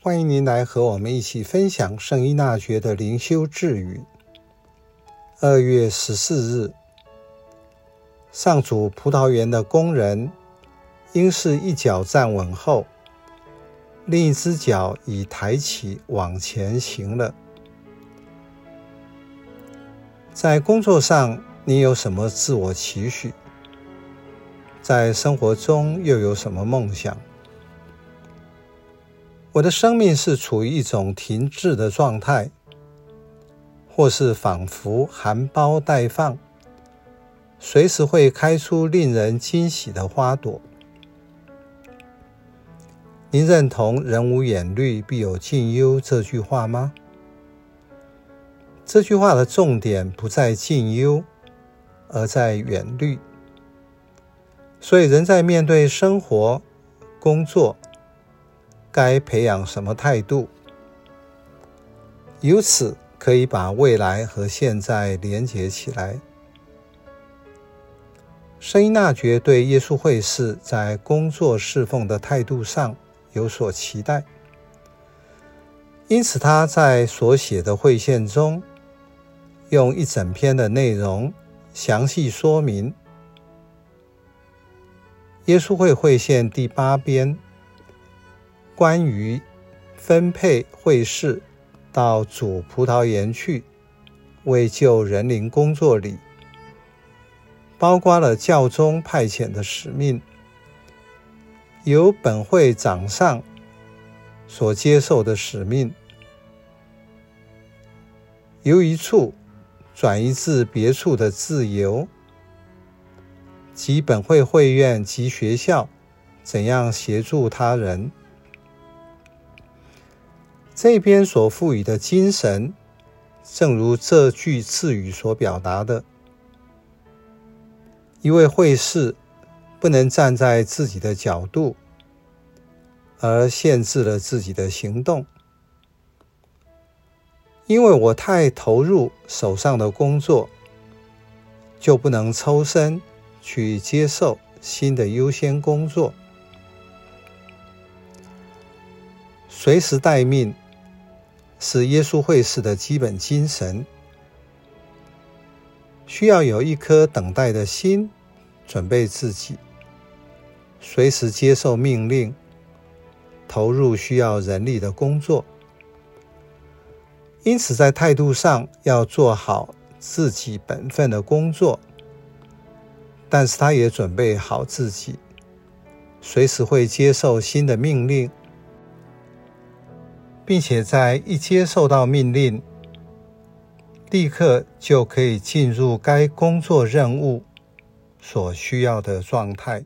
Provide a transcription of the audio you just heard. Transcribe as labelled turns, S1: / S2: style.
S1: 欢迎您来和我们一起分享圣依纳爵的灵修智语。二月十四日，上主葡萄园的工人，应是一脚站稳后，另一只脚已抬起往前行了。在工作上，你有什么自我期许？在生活中又有什么梦想？我的生命是处于一种停滞的状态，或是仿佛含苞待放，随时会开出令人惊喜的花朵。您认同“人无远虑，必有近忧”这句话吗？这句话的重点不在近忧，而在远虑。所以，人在面对生活、工作，该培养什么态度？由此可以把未来和现在连接起来。圣依纳爵对耶稣会士在工作侍奉的态度上有所期待，因此他在所写的会宪中，用一整篇的内容详细说明。耶稣会会宪第八编。关于分配会士到主葡萄园去为救人灵工作里，包括了教宗派遣的使命，由本会长上所接受的使命，由一处转移至别处的自由，及本会会院及学校怎样协助他人。这边所赋予的精神，正如这句智语所表达的：一位会士不能站在自己的角度，而限制了自己的行动。因为我太投入手上的工作，就不能抽身去接受新的优先工作，随时待命。是耶稣会士的基本精神，需要有一颗等待的心，准备自己，随时接受命令，投入需要人力的工作。因此，在态度上要做好自己本分的工作，但是他也准备好自己，随时会接受新的命令。并且在一接受到命令，立刻就可以进入该工作任务所需要的状态。